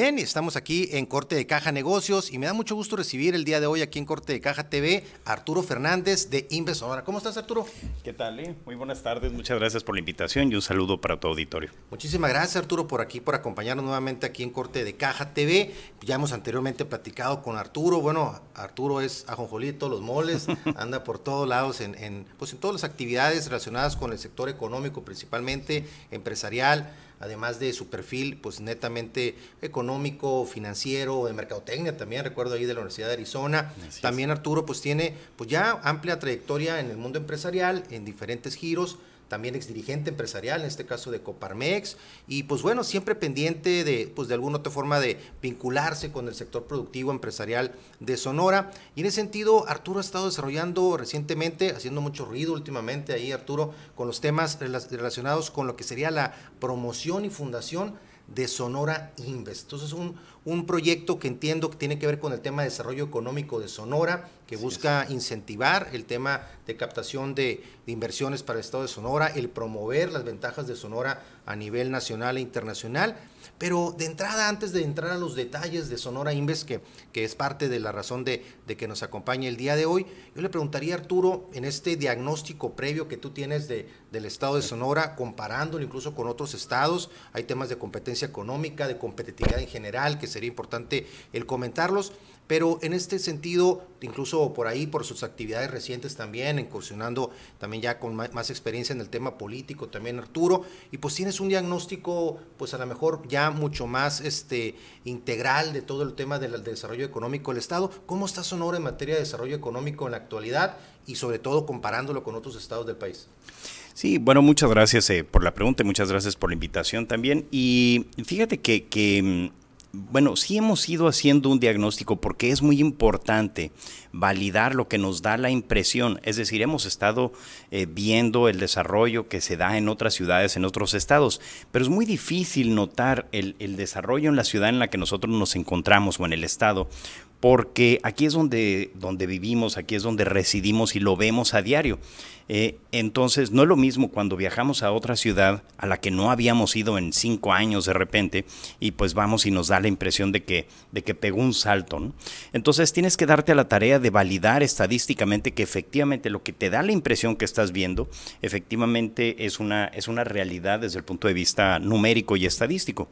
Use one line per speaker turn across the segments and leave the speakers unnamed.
Bien, estamos aquí en Corte de Caja Negocios y me da mucho gusto recibir el día de hoy aquí en Corte de Caja TV Arturo Fernández de Inves Sonora. ¿Cómo estás, Arturo?
¿Qué tal? Eh? Muy buenas tardes, muchas gracias por la invitación y un saludo para tu auditorio.
Muchísimas gracias, Arturo, por aquí, por acompañarnos nuevamente aquí en Corte de Caja TV. Ya hemos anteriormente platicado con Arturo. Bueno, Arturo es ajonjolito, los moles, anda por todos lados en, en, pues en todas las actividades relacionadas con el sector económico, principalmente empresarial además de su perfil, pues netamente económico, financiero, de mercadotecnia también, recuerdo ahí de la Universidad de Arizona. también Arturo pues tiene pues ya amplia trayectoria en el mundo empresarial, en diferentes giros, también exdirigente empresarial, en este caso de Coparmex, y pues bueno, siempre pendiente de, pues de alguna otra forma de vincularse con el sector productivo empresarial de Sonora. Y en ese sentido, Arturo ha estado desarrollando recientemente, haciendo mucho ruido últimamente ahí, Arturo, con los temas relacionados con lo que sería la promoción y fundación de Sonora Invest. Entonces, un, un proyecto que entiendo que tiene que ver con el tema de desarrollo económico de Sonora, que busca incentivar el tema de captación de, de, inversiones para el Estado de Sonora, el promover las ventajas de Sonora a nivel nacional e internacional pero de entrada, antes de entrar a los detalles de Sonora Inves, que, es parte de la razón de, que nos acompañe el día de hoy, yo le preguntaría a Arturo, en este diagnóstico previo que tú tienes de, del estado de Sonora, comparándolo incluso con otros estados, hay temas de competencia económica, de competitividad en general, que sería importante el comentarlos, pero en este sentido, incluso por ahí, por sus actividades recientes también, incursionando también ya con más, experiencia en el tema político, también Arturo, y pues tienes un diagnóstico, pues a lo mejor ya mucho más este, integral de todo el tema del, desarrollo económico del Estado. ¿Cómo está Sonora en materia de desarrollo económico en la actualidad y sobre todo comparándolo con otros estados del país?
Sí, bueno, muchas gracias eh, por la pregunta y muchas gracias por la invitación también. Y fíjate que, mm, bueno, sí hemos ido haciendo un diagnóstico porque es muy importante validar lo que nos da la impresión. Es decir, hemos estado eh, viendo el desarrollo que se da en otras ciudades, en otros estados, pero es muy difícil notar el, el desarrollo en la ciudad en la que nosotros nos encontramos o en el estado, porque aquí es donde, donde vivimos, aquí es donde residimos y lo vemos a diario. Eh, entonces, no es lo mismo cuando viajamos a otra ciudad a la que no habíamos ido en cinco años de repente y pues vamos y nos da la impresión de que, de que pegó un salto. Entonces, tienes que darte a la tarea de validar estadísticamente que efectivamente lo que te da la impresión que estás viendo, efectivamente es una, es una realidad desde el punto de vista numérico y estadístico.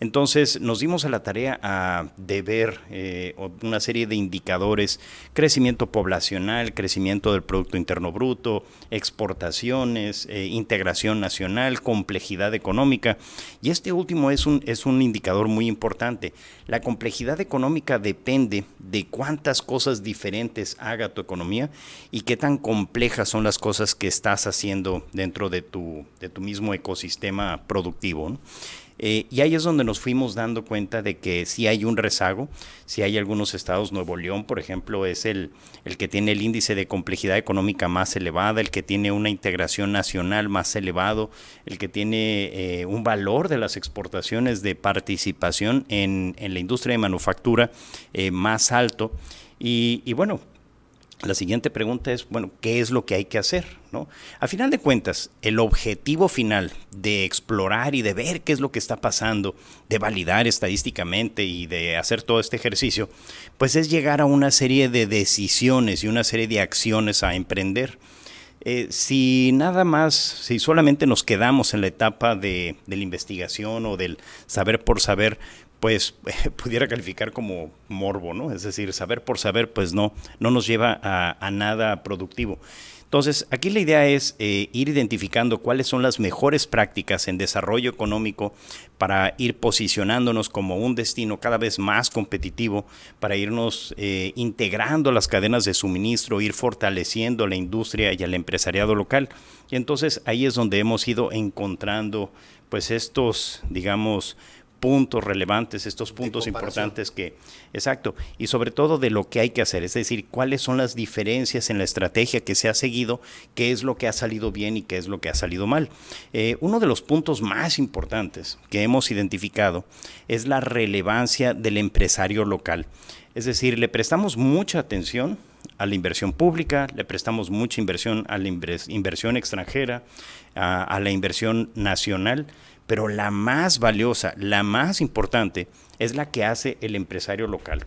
Entonces, nos dimos a la tarea a, de ver eh, una serie de indicadores, crecimiento poblacional, crecimiento del Producto Interno Bruto, exportaciones, eh, integración nacional, complejidad económica. Y este último es un, es un indicador muy importante. La complejidad económica depende de cuántas cosas diferentes haga tu economía y qué tan complejas son las cosas que estás haciendo dentro de tu, de tu mismo ecosistema productivo. Eh, y ahí es donde nos fuimos dando cuenta de que si hay un rezago, si hay algunos estados, Nuevo León, por ejemplo, es el, el que tiene el índice de complejidad económica más elevada, el que tiene una integración nacional más elevado, el que tiene eh, un valor de las exportaciones de participación en, en la industria de manufactura eh, más alto. Y bueno, la siguiente pregunta es, bueno, ¿qué es lo que hay que hacer? ¿no? A final de cuentas, el objetivo final de explorar y de ver qué es lo que está pasando, de validar estadísticamente y de hacer todo este ejercicio, pues es llegar a una serie de decisiones y una serie de acciones a emprender. Eh, si nada más, si solamente nos quedamos en la etapa de, de la investigación o del saber por saber, pues pudiera calificar como morbo, ¿no? Es decir, saber por saber, pues no, no nos lleva a, nada productivo. Entonces, aquí la idea es eh, ir identificando cuáles son las mejores prácticas en desarrollo económico para ir posicionándonos como un destino cada vez más competitivo, para irnos eh, integrando las cadenas de suministro, ir fortaleciendo la industria y el empresariado local. Y entonces ahí es donde hemos ido encontrando pues estos, digamos, puntos relevantes, estos puntos importantes que, exacto, y sobre todo de lo que hay que hacer, es decir, cuáles son las diferencias en la estrategia que se ha seguido, qué es lo que ha salido bien y qué es lo que ha salido mal. Eh, uno de los puntos más importantes que hemos identificado es la relevancia del empresario local, es decir, le prestamos mucha atención a la inversión pública, le prestamos mucha inversión a la inversión extranjera, a la inversión nacional, pero la más valiosa, la más importante, es la que hace el empresario local.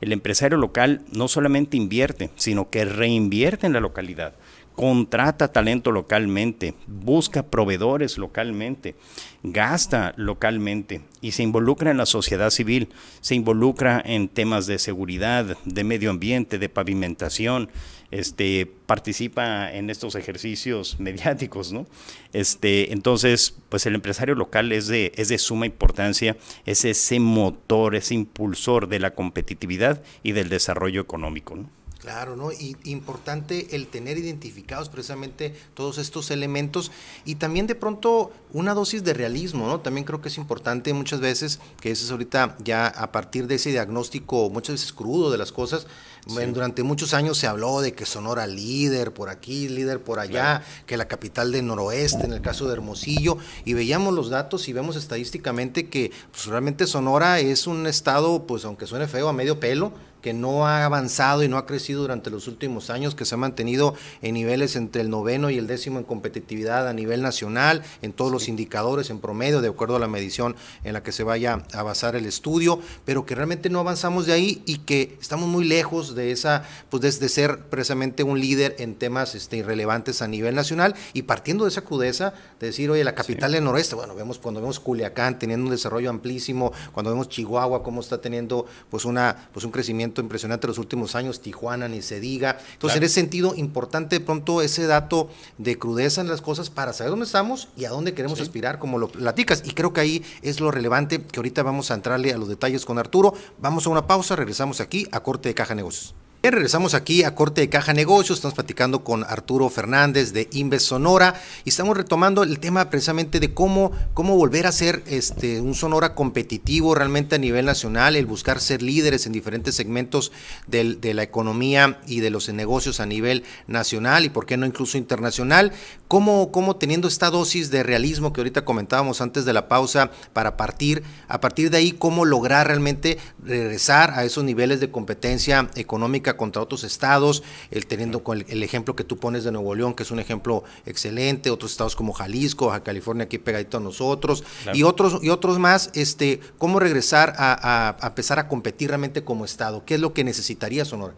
El empresario local no solamente invierte, sino que reinvierte en la localidad contrata talento localmente, busca proveedores localmente, gasta localmente y se involucra en la sociedad civil, se involucra en temas de seguridad, de medio ambiente, de pavimentación, este, participa en estos ejercicios mediáticos, ¿no? Este, entonces, pues el empresario local es de, es de suma importancia, es ese motor, ese impulsor de la competitividad y del desarrollo económico, ¿no?
Claro, ¿no? Y importante el tener identificados precisamente todos estos elementos y también de pronto una dosis de realismo, ¿no? También creo que es importante muchas veces, que eso es ahorita ya a partir de ese diagnóstico muchas veces crudo de las cosas, durante muchos años se habló de que Sonora líder por aquí, líder por allá, que la capital del noroeste, en el caso de Hermosillo, y veíamos los datos y vemos estadísticamente que pues, realmente Sonora es un estado, pues aunque suene feo, a medio pelo, que no ha avanzado y no ha crecido durante los últimos años, que se ha mantenido en niveles entre el noveno y el décimo en competitividad a nivel nacional, en todos los indicadores, en promedio, de acuerdo a la medición en la que se vaya a basar el estudio, pero que realmente no avanzamos de ahí y que estamos muy lejos de esa, pues de, ser precisamente un líder en temas este, irrelevantes a nivel nacional y partiendo de esa crudeza, de decir, oye, la capital del noreste, bueno, vemos cuando vemos Culiacán teniendo un desarrollo amplísimo, cuando vemos Chihuahua, cómo está teniendo pues una, pues un crecimiento impresionante en los últimos años, Tijuana ni se diga. Entonces, en ese sentido, importante de pronto ese dato de crudeza en las cosas para saber dónde estamos y a dónde queremos aspirar, como lo platicas. Y creo que ahí es lo relevante, que ahorita vamos a entrarle a los detalles con Arturo. Vamos a una pausa, regresamos aquí a Corte de Caja Negocios. Regresamos aquí a Corte de Caja Negocios, estamos platicando con Arturo Fernández de Inves Sonora y estamos retomando el tema precisamente de cómo, cómo volver a ser este, un Sonora competitivo realmente a nivel nacional, el buscar ser líderes en diferentes segmentos del, de la economía y de los negocios a nivel nacional y por qué no incluso internacional, cómo, cómo teniendo esta dosis de realismo que ahorita comentábamos antes de la pausa para partir, a partir de ahí cómo lograr realmente regresar a esos niveles de competencia económica contra otros estados, el teniendo con el, ejemplo que tú pones de Nuevo León, que es un ejemplo excelente, otros estados como Jalisco, Baja California aquí pegadito a nosotros, y otros, y otros más, este, cómo regresar a, empezar a competir realmente como estado, ¿qué es lo que necesitaría Sonora?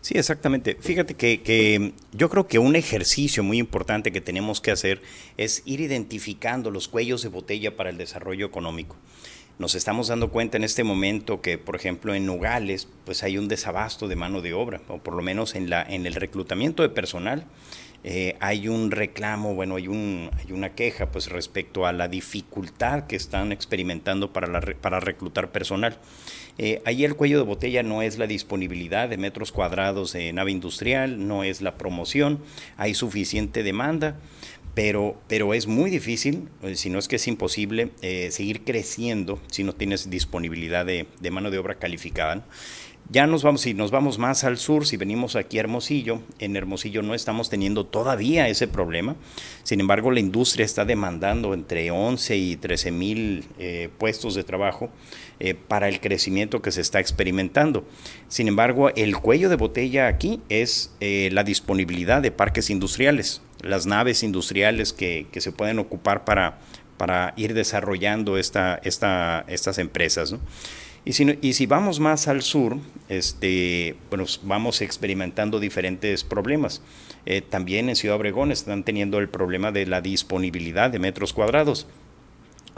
Sí, exactamente. Fíjate que, que, yo creo que un ejercicio muy importante que tenemos que hacer es ir identificando los cuellos de botella para el desarrollo económico. Nos estamos dando cuenta en este momento que, por ejemplo, en Nogales, pues hay un desabasto de mano de obra, o por lo menos en, la, en el reclutamiento de personal. Eh, hay un reclamo, bueno, hay, un, hay una queja pues respecto a la dificultad que están experimentando para, para reclutar personal. Eh, ahí el cuello de botella no es la disponibilidad de metros cuadrados de nave industrial, no es la promoción, hay suficiente demanda, pero, pero es muy difícil, eh, si no es que es imposible, eh, seguir creciendo si no tienes disponibilidad de, de mano de obra calificada. Ya nos vamos, si nos vamos más al sur, si venimos aquí a Hermosillo, en Hermosillo no estamos teniendo todavía ese problema. Sin embargo, la industria está demandando entre 11 y 13 mil eh, puestos de trabajo eh, para el crecimiento que se está experimentando. Sin embargo, el cuello de botella aquí es eh, la disponibilidad de parques industriales, las naves industriales que, se pueden ocupar para, ir desarrollando esta, esta, estas empresas. Y si, y si vamos más al sur, este, bueno, vamos experimentando diferentes problemas. Eh, también en Ciudad Obregón están teniendo el problema de la disponibilidad de metros cuadrados,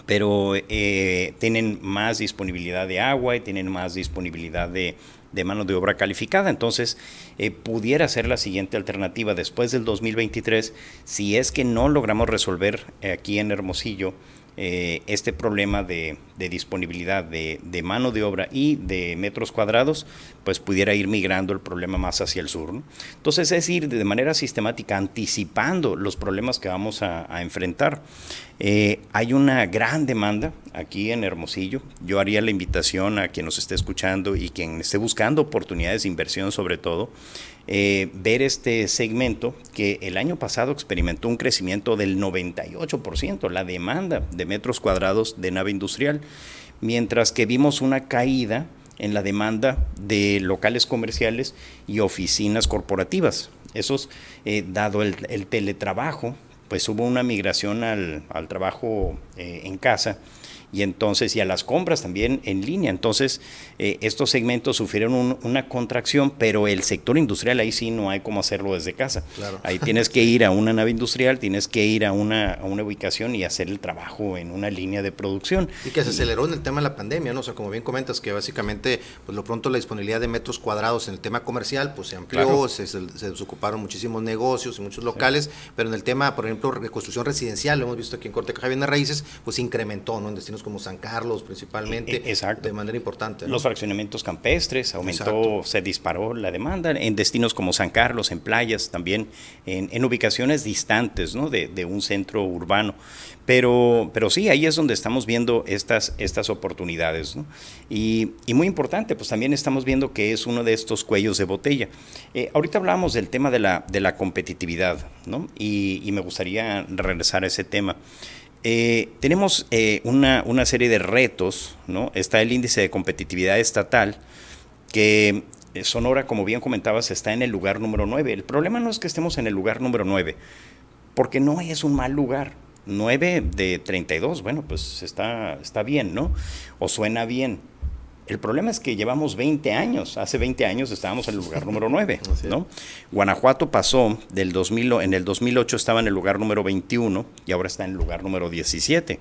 pero eh, tienen más disponibilidad de agua y tienen más disponibilidad de, mano de obra calificada. Entonces, eh, pudiera ser la siguiente alternativa después del 2023, si es que no logramos resolver aquí en Hermosillo eh, este problema de, disponibilidad de, mano de obra y de metros cuadrados, pues pudiera ir migrando el problema más hacia el sur. Entonces es ir de manera sistemática anticipando los problemas que vamos a, enfrentar. Eh, hay una gran demanda aquí en Hermosillo. Yo haría la invitación a quien nos esté escuchando y quien esté buscando oportunidades de inversión sobre todo, eh, ver este segmento que el año pasado experimentó un crecimiento del 98%, la demanda de metros cuadrados de nave industrial, mientras que vimos una caída en la demanda de locales comerciales y oficinas corporativas. Esos, eh, dado el, teletrabajo, pues hubo una migración al, trabajo eh, en casa y entonces y a las compras también en línea. Entonces, eh, estos segmentos sufrieron una contracción, pero el sector industrial ahí sí no hay cómo hacerlo desde casa. Ahí tienes que ir a una nave industrial, tienes que ir a una, a una ubicación y hacer el trabajo en una línea de producción.
Y que se aceleró en el tema de la pandemia, ¿no? O sea, como bien comentas, que básicamente, pues lo pronto la disponibilidad de metros cuadrados en el tema comercial, pues se amplió, se, se, desocuparon muchísimos negocios y muchos locales, pero en el tema, por ejemplo, reconstrucción residencial, lo hemos visto aquí en Corte Caja Bienes Raíces, pues incrementó, ¿no? En destinos como San Carlos principalmente,
e, e,
de manera importante.
Los fraccionamientos campestres, aumentó, se disparó la demanda en destinos como San Carlos, en playas, también en, ubicaciones distantes ¿no? de, un centro urbano. Pero, pero sí, ahí es donde estamos viendo estas, estas oportunidades. Y, muy importante, pues también estamos viendo que es uno de estos cuellos de botella. Eh, ahorita hablamos del tema de la, de la competitividad, ¿no? y, y me gustaría regresar a ese tema. Eh, tenemos eh, una, serie de retos, ¿no? Está el índice de competitividad estatal, que Sonora, como bien comentabas, está en el lugar número 9. El problema no es que estemos en el lugar número 9, porque no es un mal lugar. 9 de 32, bueno, pues está, está bien, ¿no? O suena bien el problema es que llevamos 20 años, hace 20 años estábamos en el lugar número 9, ¿no? Guanajuato pasó del 2000, en el 2008 estaba en el lugar número 21 y ahora está en el lugar número 17.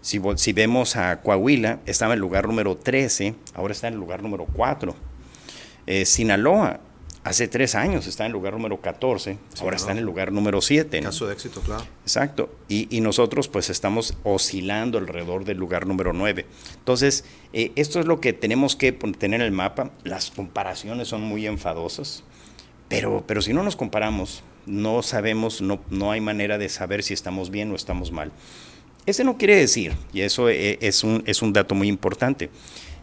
Si, si vemos a Coahuila, estaba en el lugar número 13, ahora está en el lugar número 4. Eh, Sinaloa hace tres años está en el lugar número 14, ahora está en el lugar número 7.
Caso de éxito, claro.
Exacto. Y, nosotros pues estamos oscilando alrededor del lugar número 9. Entonces, eh, esto es lo que tenemos que tener en el mapa. Las comparaciones son muy enfadosas, pero, pero si no nos comparamos, no sabemos, no, no hay manera de saber si estamos bien o estamos mal. Ese no quiere decir, y eso eh, es un, es un dato muy importante,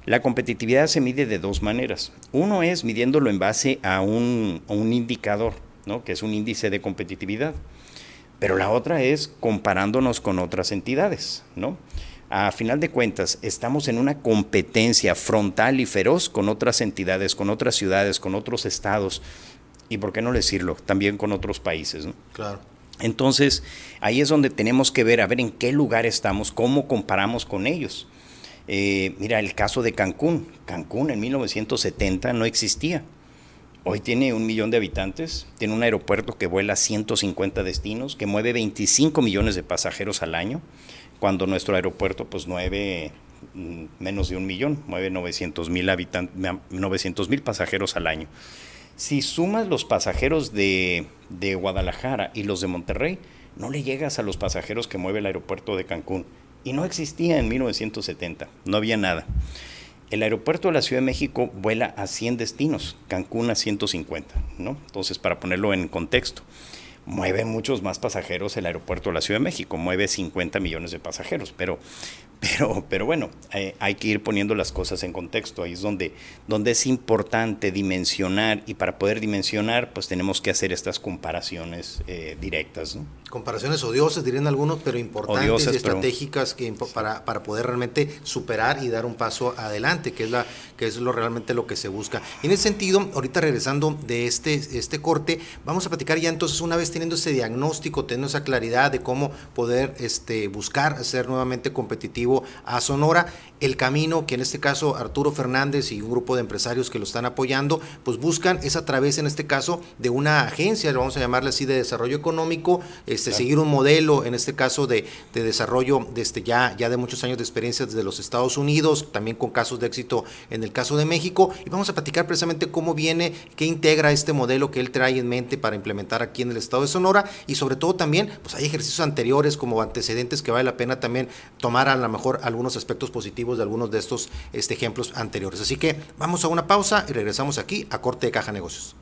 la competitividad se mide de dos maneras. Uno es midiéndolo en base a un, indicador, ¿no? que es un índice de competitividad. Pero la otra es comparándonos con otras entidades. ¿no? A final de cuentas, estamos en una competencia frontal y feroz con otras entidades, con otras ciudades, con otros estados y, ¿por qué no decirlo?, también con otros países.
Claro.
Entonces, ahí es donde tenemos que ver, a ver en qué lugar estamos, cómo comparamos con ellos. Eh, mira, el caso de Cancún. Cancún en 1970 no existía. Hoy tiene un millón de habitantes, tiene un aeropuerto que vuela 150 destinos, que mueve 25 millones de pasajeros al año, cuando nuestro aeropuerto pues mueve mm, menos de un millón, mueve 900 mil 900 mil pasajeros al año. Si sumas los pasajeros de, de Guadalajara y los de Monterrey, no le llegas a los pasajeros que mueve el aeropuerto de Cancún y no existía en 1970, no había nada. El aeropuerto de la Ciudad de México vuela a 100 destinos, Cancún a 150, ¿no? Entonces, para ponerlo en contexto, mueve muchos más pasajeros el aeropuerto de la Ciudad de México, mueve 50 millones de pasajeros, pero pero, pero bueno, eh, hay que ir poniendo las cosas en contexto. Ahí es donde, donde es importante dimensionar y para poder dimensionar, pues tenemos que hacer estas comparaciones eh, directas.
Comparaciones odiosas, dirían algunos, pero importantes y estratégicas que, para, para, poder realmente superar y dar un paso adelante, que es, la, que es lo realmente lo que se busca. En ese sentido, ahorita regresando de este, este corte, vamos a platicar ya entonces, una vez teniendo ese diagnóstico, teniendo esa claridad de cómo poder este, buscar ser nuevamente competitivo a Sonora. El camino que en este caso Arturo Fernández y un grupo de empresarios que lo están apoyando, pues buscan es a través en este caso de una agencia, vamos a llamarle así, de desarrollo económico, este, seguir un modelo en este caso de, desarrollo desde este, ya, ya de muchos años de experiencia desde los Estados Unidos, también con casos de éxito en el caso de México. Y vamos a platicar precisamente cómo viene, qué integra este modelo que él trae en mente para implementar aquí en el estado de Sonora y sobre todo también, pues hay ejercicios anteriores como antecedentes que vale la pena también tomar a la mejor algunos aspectos positivos de algunos de estos este, ejemplos anteriores. Así que vamos a una pausa y regresamos aquí a Corte de Caja Negocios.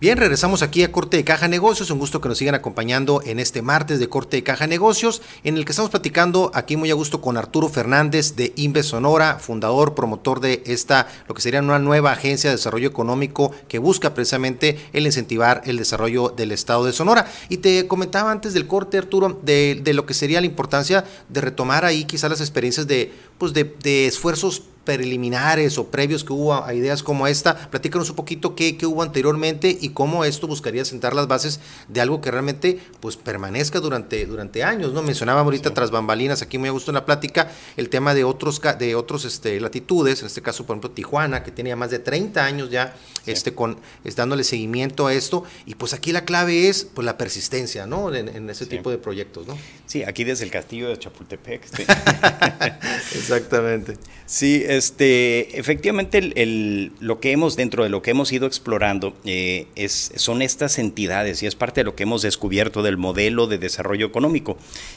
Bien, regresamos aquí a Corte de Caja Negocios. Un gusto que nos sigan acompañando en este martes de Corte de Caja Negocios, en el que estamos platicando aquí muy a gusto con Arturo Fernández de Inves Sonora, fundador, promotor de esta, lo que sería una nueva agencia de desarrollo económico que busca precisamente el incentivar el desarrollo del estado de Sonora. Y te comentaba antes del corte, Arturo, de, lo que sería la importancia de retomar ahí quizás las experiencias de, pues de, de esfuerzos preliminares o previos que hubo a, ideas como esta. Platícanos un poquito qué, qué, hubo anteriormente y cómo esto buscaría sentar las bases de algo que realmente pues permanezca durante, durante años, ¿no? Mencionaba ahorita tras bambalinas, aquí muy a gusto en la plática, el tema de otros, de otros este, latitudes, en este caso, por ejemplo, Tijuana, que tenía más de 30 años ya este, con, dándole seguimiento a esto. Y pues aquí la clave es pues la persistencia, ¿no? En, ese tipo de proyectos, ¿no?
Sí, aquí desde el castillo de Chapultepec.
Exactamente.
Sí, este, efectivamente el, lo que hemos, dentro de lo que hemos ido explorando, eh, es, son estas entidades y es parte de lo que hemos descubierto del modelo de desarrollo económico.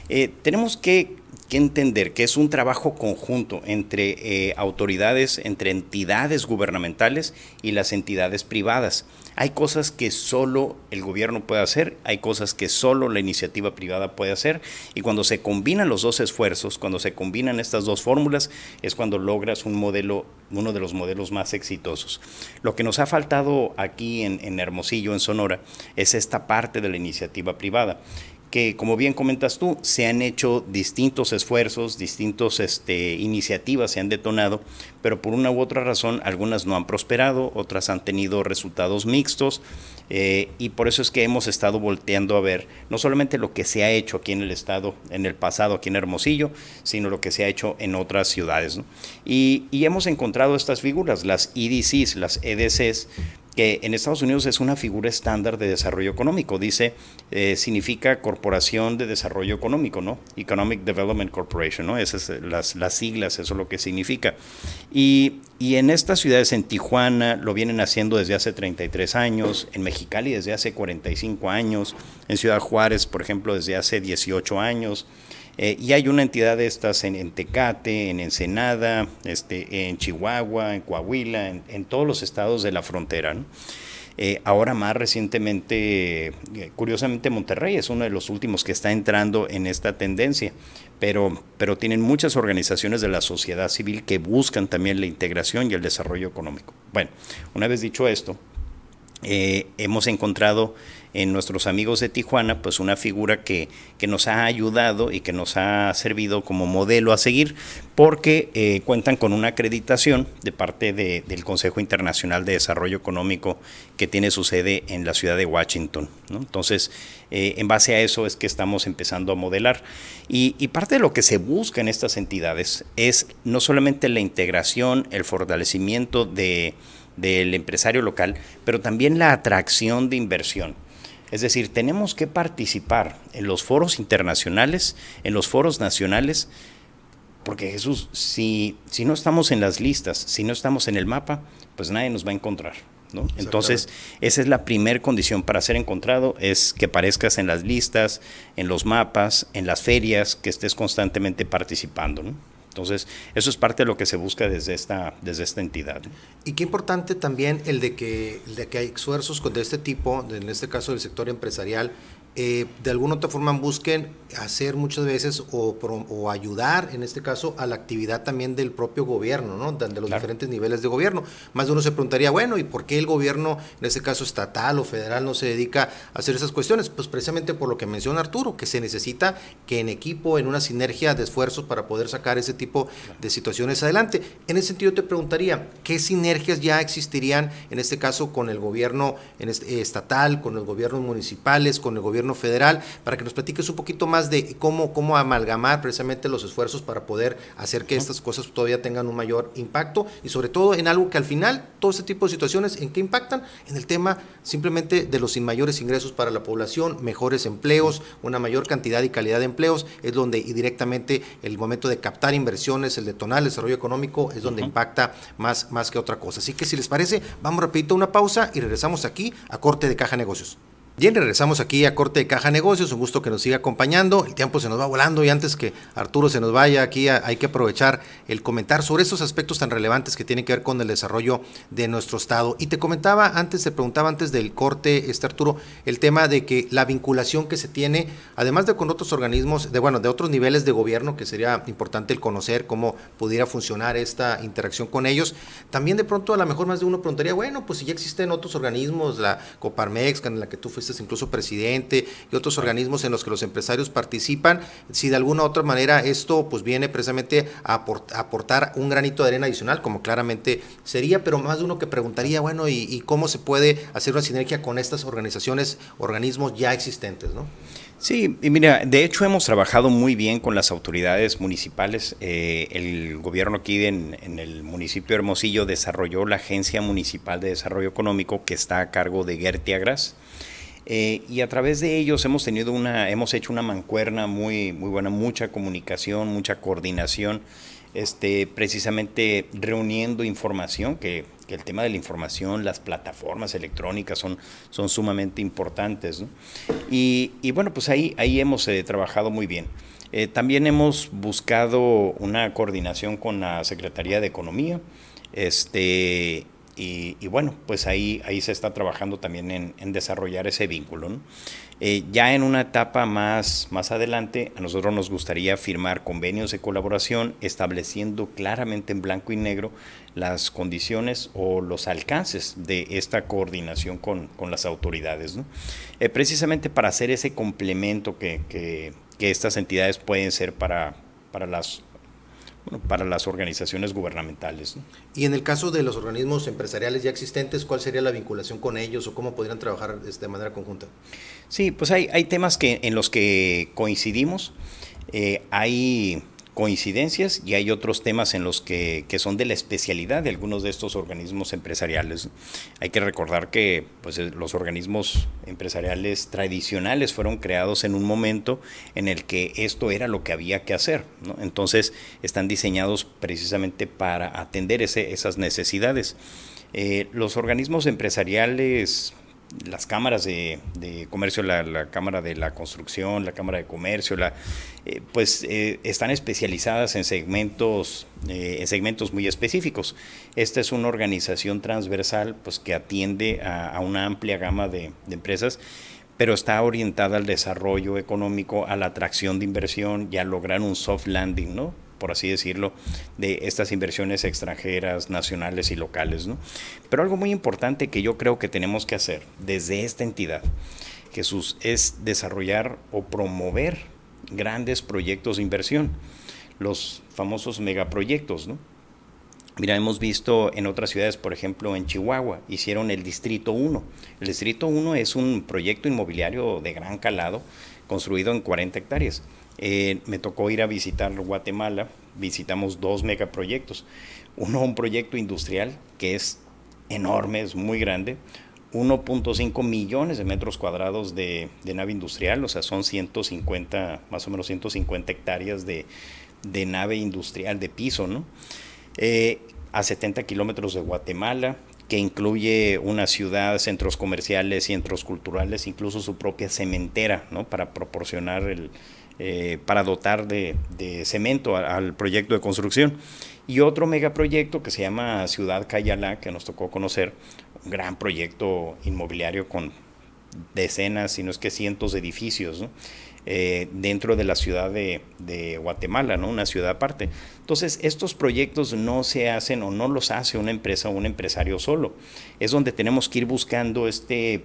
Eh, tenemos que que entender que es un trabajo conjunto entre eh, autoridades, entre entidades gubernamentales y las entidades privadas. Hay cosas que solo el gobierno puede hacer, hay cosas que solo la iniciativa privada puede hacer y cuando se combinan los dos esfuerzos, cuando se combinan estas dos fórmulas, es cuando logras un modelo, uno de los modelos más exitosos. Lo que nos ha faltado aquí en, en Hermosillo, en Sonora, es esta parte de la iniciativa privada que como bien comentas tú, se han hecho distintos esfuerzos, distintas este, iniciativas se han detonado, pero por una u otra razón algunas no han prosperado, otras han tenido resultados mixtos eh, y por eso es que hemos estado volteando a ver no solamente lo que se ha hecho aquí en el estado, en el pasado aquí en Hermosillo, sino lo que se ha hecho en otras ciudades. Y, y hemos encontrado estas figuras, las EDCs, las EDCs, que en Estados Unidos es una figura estándar de desarrollo económico. Dice, eh, significa Corporación de Desarrollo Económico, ¿no? Economic Development Corporation, ¿no? Esas las, las siglas, eso es lo que significa. Y, y, en estas ciudades, en Tijuana, lo vienen haciendo desde hace 33 años, en Mexicali desde hace 45 años, en Ciudad Juárez, por ejemplo, desde hace 18 años. Eh, y hay una entidad de estas en, Tecate, en Ensenada, este, en Chihuahua, en Coahuila, en, todos los estados de la frontera. Eh, ahora más recientemente, eh, curiosamente Monterrey es uno de los últimos que está entrando en esta tendencia, pero, pero tienen muchas organizaciones de la sociedad civil que buscan también la integración y el desarrollo económico. Bueno, una vez dicho esto, hemos encontrado en nuestros amigos de Tijuana, pues una figura que, que nos ha ayudado y que nos ha servido como modelo a seguir, porque eh, cuentan con una acreditación de parte del Consejo Internacional de Desarrollo Económico que tiene su sede en la ciudad de Washington. Entonces, eh, en base a eso es que estamos empezando a modelar. Y, y parte de lo que se busca en estas entidades es no solamente la integración, el fortalecimiento de del empresario local, pero también la atracción de inversión. Es decir, tenemos que participar en los foros internacionales, en los foros nacionales, porque Jesús, si, si no estamos en las listas, si no estamos en el mapa, pues nadie nos va a encontrar. ¿no? Entonces, esa es la primera condición para ser encontrado, es que parezcas en las listas, en los mapas, en las ferias, que estés constantemente participando. ¿no? Entonces, eso es parte de lo que se busca desde esta, desde esta entidad.
Y qué importante también el de que, el de que hay esfuerzos de este tipo, en este caso del sector empresarial, eh, de alguna otra forma busquen hacer muchas veces o, o, ayudar, en este caso, a la actividad también del propio gobierno, ¿no? De, los diferentes niveles de gobierno. Más de uno se preguntaría, bueno, ¿y por qué el gobierno, en este caso estatal o federal, no se dedica a hacer esas cuestiones? Pues precisamente por lo que menciona Arturo, que se necesita que en equipo, en una sinergia de esfuerzos para poder sacar ese tipo de situaciones adelante. En ese sentido te preguntaría, ¿qué sinergias ya existirían, en este caso, con el gobierno en este, estatal, con los gobiernos municipales, con el gobierno federal, para que nos platiques un poquito más de cómo, cómo amalgamar precisamente los esfuerzos para poder hacer que estas cosas todavía tengan un mayor impacto y sobre todo en algo que al final, todo este tipo de situaciones, ¿en qué impactan? En el tema simplemente de los sin mayores ingresos para la población, mejores empleos, una mayor cantidad y calidad de empleos, es donde y directamente el momento de captar inversiones, el detonar el desarrollo económico, es donde impacta más, más que otra cosa. Así que si les parece, vamos rapidito a una pausa y regresamos aquí a Corte de Caja Negocios. Bien, regresamos aquí a Corte de Caja Negocios, un gusto que nos siga acompañando. El tiempo se nos va volando y antes que Arturo se nos vaya aquí hay que aprovechar el comentar sobre esos aspectos tan relevantes que tienen que ver con el desarrollo de nuestro estado. Y te comentaba antes, te preguntaba antes del corte, este Arturo, el tema de que la vinculación que se tiene, además de con otros organismos, de bueno, de otros niveles de gobierno, que sería importante el conocer cómo pudiera funcionar esta interacción con ellos, también de pronto a lo mejor más de uno preguntaría, bueno, pues si ya existen otros organismos, la Coparmex, en la que tú fuiste fuiste incluso presidente y otros organismos en los que los empresarios participan, si de alguna u otra manera esto pues viene precisamente a aportar un granito de arena adicional, como claramente sería, pero más de uno que preguntaría, bueno, ¿y, y cómo se puede hacer una sinergia con estas organizaciones, organismos ya existentes, ¿no?
Sí, y mira, de hecho hemos trabajado muy bien con las autoridades municipales. Eh, el gobierno aquí en, el municipio de Hermosillo desarrolló la Agencia Municipal de Desarrollo Económico que está a cargo de Gertiagras. Eh, y a través de ellos hemos tenido una, hemos hecho una mancuerna muy, muy buena, mucha comunicación, mucha coordinación este, precisamente reuniendo información, que, el tema de la información, las plataformas electrónicas son, son sumamente importantes. Y, bueno, pues ahí, ahí hemos eh, trabajado muy bien. Eh, también hemos buscado una coordinación con la Secretaría de Economía. Este, y, bueno, pues ahí, ahí se está trabajando también en, desarrollar ese vínculo. Eh, ya en una etapa más, más adelante, a nosotros nos gustaría firmar convenios de colaboración estableciendo claramente en blanco y negro las condiciones o los alcances de esta coordinación con, las autoridades. Eh, precisamente para hacer ese complemento que, que, que estas entidades pueden ser para, para las bueno, para las organizaciones gubernamentales.
Y en el caso de los organismos empresariales ya existentes, ¿cuál sería la vinculación con ellos o cómo podrían trabajar este, de manera conjunta?
Sí, pues hay, hay temas que, en los que coincidimos. Eh, hay coincidencias y hay otros temas en los que, son de la especialidad de algunos de estos organismos empresariales. Hay que recordar que pues, eh, los organismos empresariales tradicionales fueron creados en un momento en el que esto era lo que había que hacer. Entonces están diseñados precisamente para atender ese, esas necesidades. Eh, los organismos empresariales las cámaras de, comercio, la, Cámara de la Construcción, la Cámara de Comercio, la, eh, pues eh, están especializadas en segmentos, eh, en segmentos muy específicos. Esta es una organización transversal pues, que atiende a, una amplia gama de, de empresas pero está orientada al desarrollo económico, a la atracción de inversión y a lograr un soft landing, ¿no? Por así decirlo, de estas inversiones extranjeras, nacionales y locales. ¿no? Pero algo muy importante que yo creo que tenemos que hacer desde esta entidad, Jesús, es desarrollar o promover grandes proyectos de inversión, los famosos megaproyectos. ¿no? Mira, hemos visto en otras ciudades, por ejemplo en Chihuahua, hicieron el Distrito 1. El Distrito 1 es un proyecto inmobiliario de gran calado construido en 40 hectáreas eh, me tocó ir a visitar Guatemala, visitamos dos megaproyectos. Uno, un proyecto industrial que es enorme, es muy grande, 1.5 millones de metros cuadrados de, nave industrial, o sea, son 150, más o menos 150 hectáreas de, nave industrial de piso, ¿no? Eh, a 70 kilómetros de Guatemala, que incluye una ciudad, centros comerciales, centros culturales, incluso su propia cementera, ¿no? Para proporcionar el, eh, para dotar de, cemento al proyecto de construcción. Y otro megaproyecto que se llama Ciudad Cayalá, que nos tocó conocer, un gran proyecto inmobiliario con decenas, si no es que cientos de edificios, eh, dentro de la ciudad de, Guatemala, ¿no? una ciudad aparte. Entonces, estos proyectos no se hacen o no los hace una empresa o un empresario solo. Es donde tenemos que ir buscando este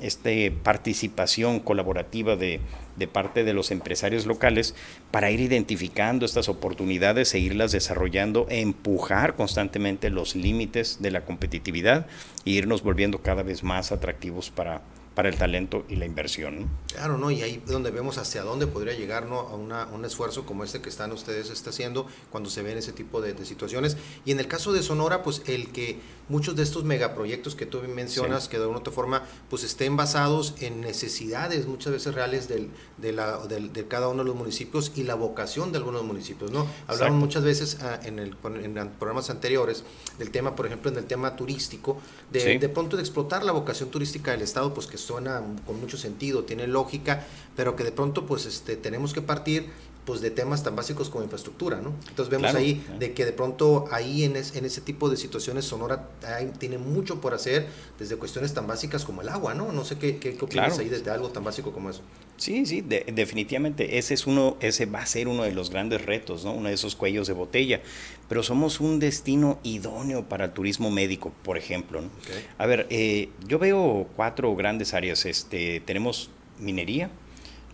este, participación colaborativa de, de, parte de los empresarios locales para ir identificando estas oportunidades e irlas desarrollando, e empujar constantemente los límites de la competitividad e irnos volviendo cada vez más atractivos para, para el talento y la inversión.
Claro, ¿no? Y ahí es donde vemos hacia dónde podría llegar ¿no? a una, un esfuerzo como este que están ustedes está haciendo cuando se ven ese tipo de, situaciones. Y en el caso de Sonora, pues el que muchos de estos megaproyectos que tú mencionas, que de alguna otra forma, pues estén basados en necesidades muchas veces reales del, de, la, de cada uno de los municipios y la vocación de algunos municipios, ¿no? Hablamos muchas veces ah, en, el, en programas anteriores del tema, por ejemplo, en el tema turístico, de, de pronto de explotar la vocación turística del Estado, pues que suena con mucho sentido, tiene lógica, pero que de pronto pues este, tenemos que partir pues de temas tan básicos como infraestructura, ¿no? Entonces vemos ahí de que de pronto ahí en, en, ese tipo de situaciones Sonora tiene mucho por hacer desde cuestiones tan básicas como el agua, ¿no? No sé qué, qué, opinas ahí desde algo tan básico como eso.
Sí, sí, definitivamente ese es uno, ese va a ser uno de los grandes retos, ¿no? Uno de esos cuellos de botella. Pero somos un destino idóneo para el turismo médico, por ejemplo. ¿no? A ver, eh, yo veo cuatro grandes áreas. Este, tenemos minería,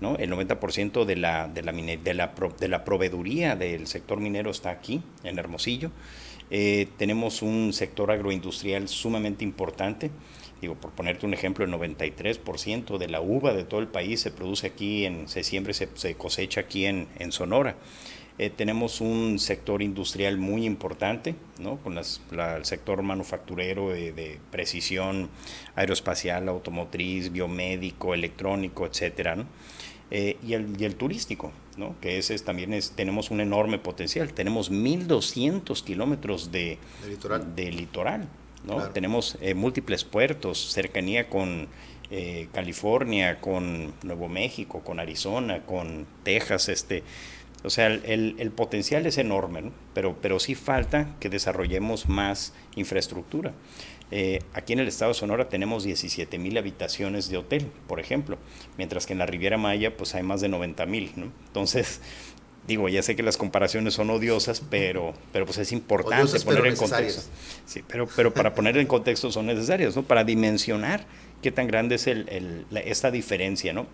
¿no? El 90% de la, de, la, de, la, de la proveeduría del sector minero está aquí, en Hermosillo. Eh, tenemos un sector agroindustrial sumamente importante. Digo, por ponerte un ejemplo, el 93% de la uva de todo el país se produce aquí, en, se siembra, se, se cosecha aquí en, en Sonora. Eh, tenemos un sector industrial muy importante, ¿no? con las, el sector manufacturero de, precisión aeroespacial, automotriz, biomédico, electrónico, etcétera, ¿no? Eh, y, el, y, el, turístico, ¿no? que ese es, también es, tenemos un enorme potencial. Tenemos 1.200 kilómetros de, de, litoral. De litoral ¿no? Tenemos eh, múltiples puertos, cercanía con California, con Nuevo México, con Arizona, con Texas, este, o sea, el, potencial es enorme, pero, pero sí falta que desarrollemos más infraestructura. Eh, aquí en el estado de Sonora tenemos 17 mil habitaciones de hotel, por ejemplo, mientras que en la Riviera Maya pues hay más de 90 mil. ¿no? Entonces, digo, ya sé que las comparaciones son odiosas, pero, pero pues es importante poner en contexto. Sí, pero, pero para poner en contexto son necesarias, ¿no? Para dimensionar qué tan grande es el, esta diferencia, ¿no?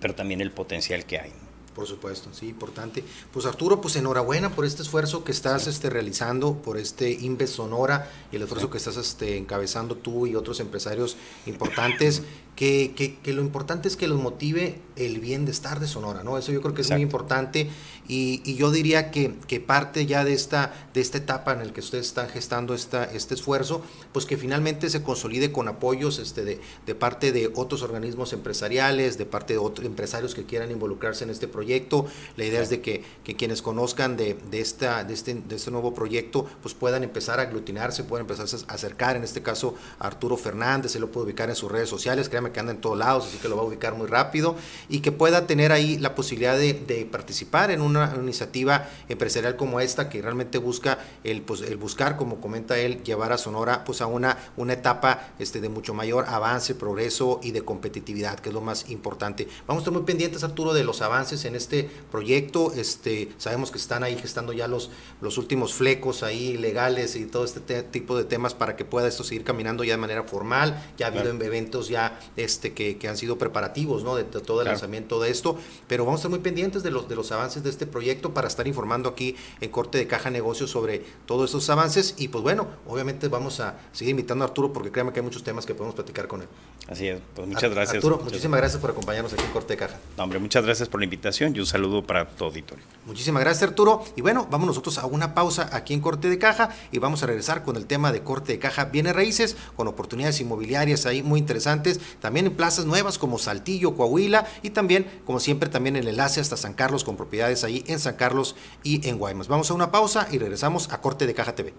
Pero también el potencial que hay.
Por supuesto, sí, importante. Pues Arturo, pues enhorabuena por este esfuerzo que estás este, realizando, por este Inves Sonora y el esfuerzo que estás este, encabezando tú y otros empresarios importantes que, que, lo importante es que los motive el bienestar de Sonora, ¿no? Eso yo creo que es muy importante y, y, yo diría que, que, parte ya de esta, de esta etapa en la que ustedes están gestando esta, este esfuerzo, pues que finalmente se consolide con apoyos este, de, de parte de otros organismos empresariales, de parte de otros empresarios que quieran involucrarse en este proyecto. La idea es de que, que quienes conozcan de, de, esta, de, este, de este nuevo proyecto, pues puedan empezar a aglutinarse, puedan empezar a acercar, en este caso Arturo Fernández, se lo puede ubicar en sus redes sociales, créame que anda en todos lados, así que lo va a ubicar muy rápido y que pueda tener ahí la posibilidad de, participar en una, iniciativa empresarial como esta que realmente busca el, pues, el buscar, como comenta él, llevar a Sonora pues a una, una etapa este, de mucho mayor avance, progreso y de competitividad, que es lo más importante. Vamos a estar muy pendientes, Arturo, de los avances en este proyecto. Este, sabemos que están ahí gestando ya los, los últimos flecos ahí legales y todo este tipo de temas para que pueda esto seguir caminando ya de manera formal. Ya ha habido eventos ya este, que, han sido preparativos ¿no? de, todo el lanzamiento de esto, pero vamos a estar muy pendientes de los, de los avances de este proyecto para estar informando aquí en Corte de Caja Negocios sobre todos esos avances y pues bueno, obviamente vamos a seguir invitando a Arturo porque créanme que hay muchos temas que podemos platicar con él.
Así es, pues muchas gracias.
Arturo, muchísimas gracias por acompañarnos aquí en Corte de Caja.
hombre, muchas gracias por la invitación y un saludo para tu auditorio.
Muchísimas gracias Arturo y bueno, vamos nosotros a una pausa aquí en Corte de Caja y vamos a regresar con el tema de Corte de Caja Bienes Raíces con oportunidades inmobiliarias ahí muy interesantes, también en plazas nuevas como Saltillo, Coahuila y también, como siempre, también el enlace hasta San Carlos con propiedades ahí en San Carlos y en Guaymas. Vamos a una pausa y regresamos a Corte de Caja TV.